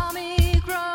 come me grow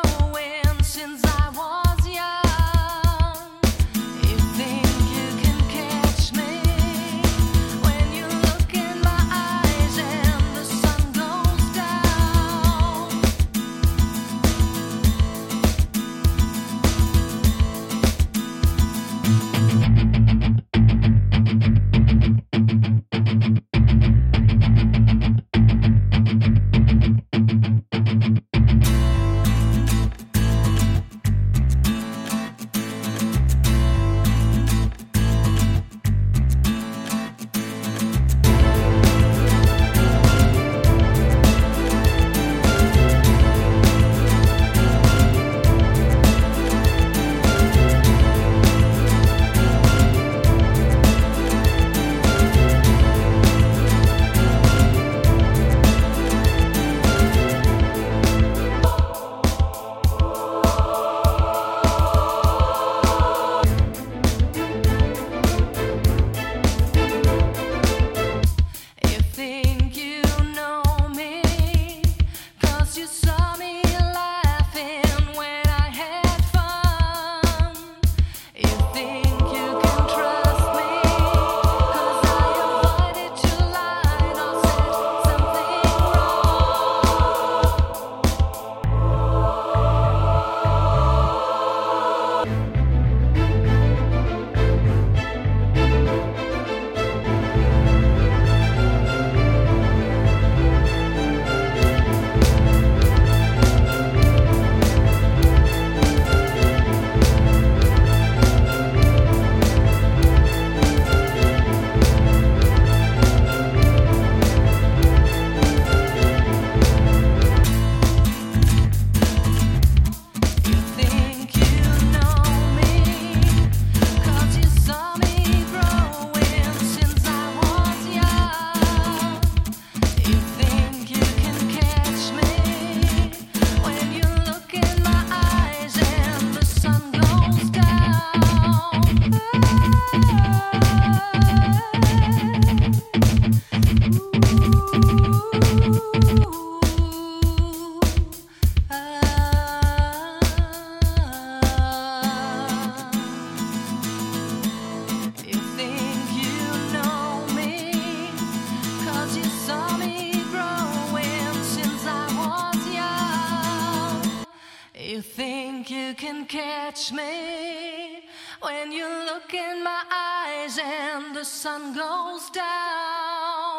You think you can catch me when you look in my eyes and the sun goes down.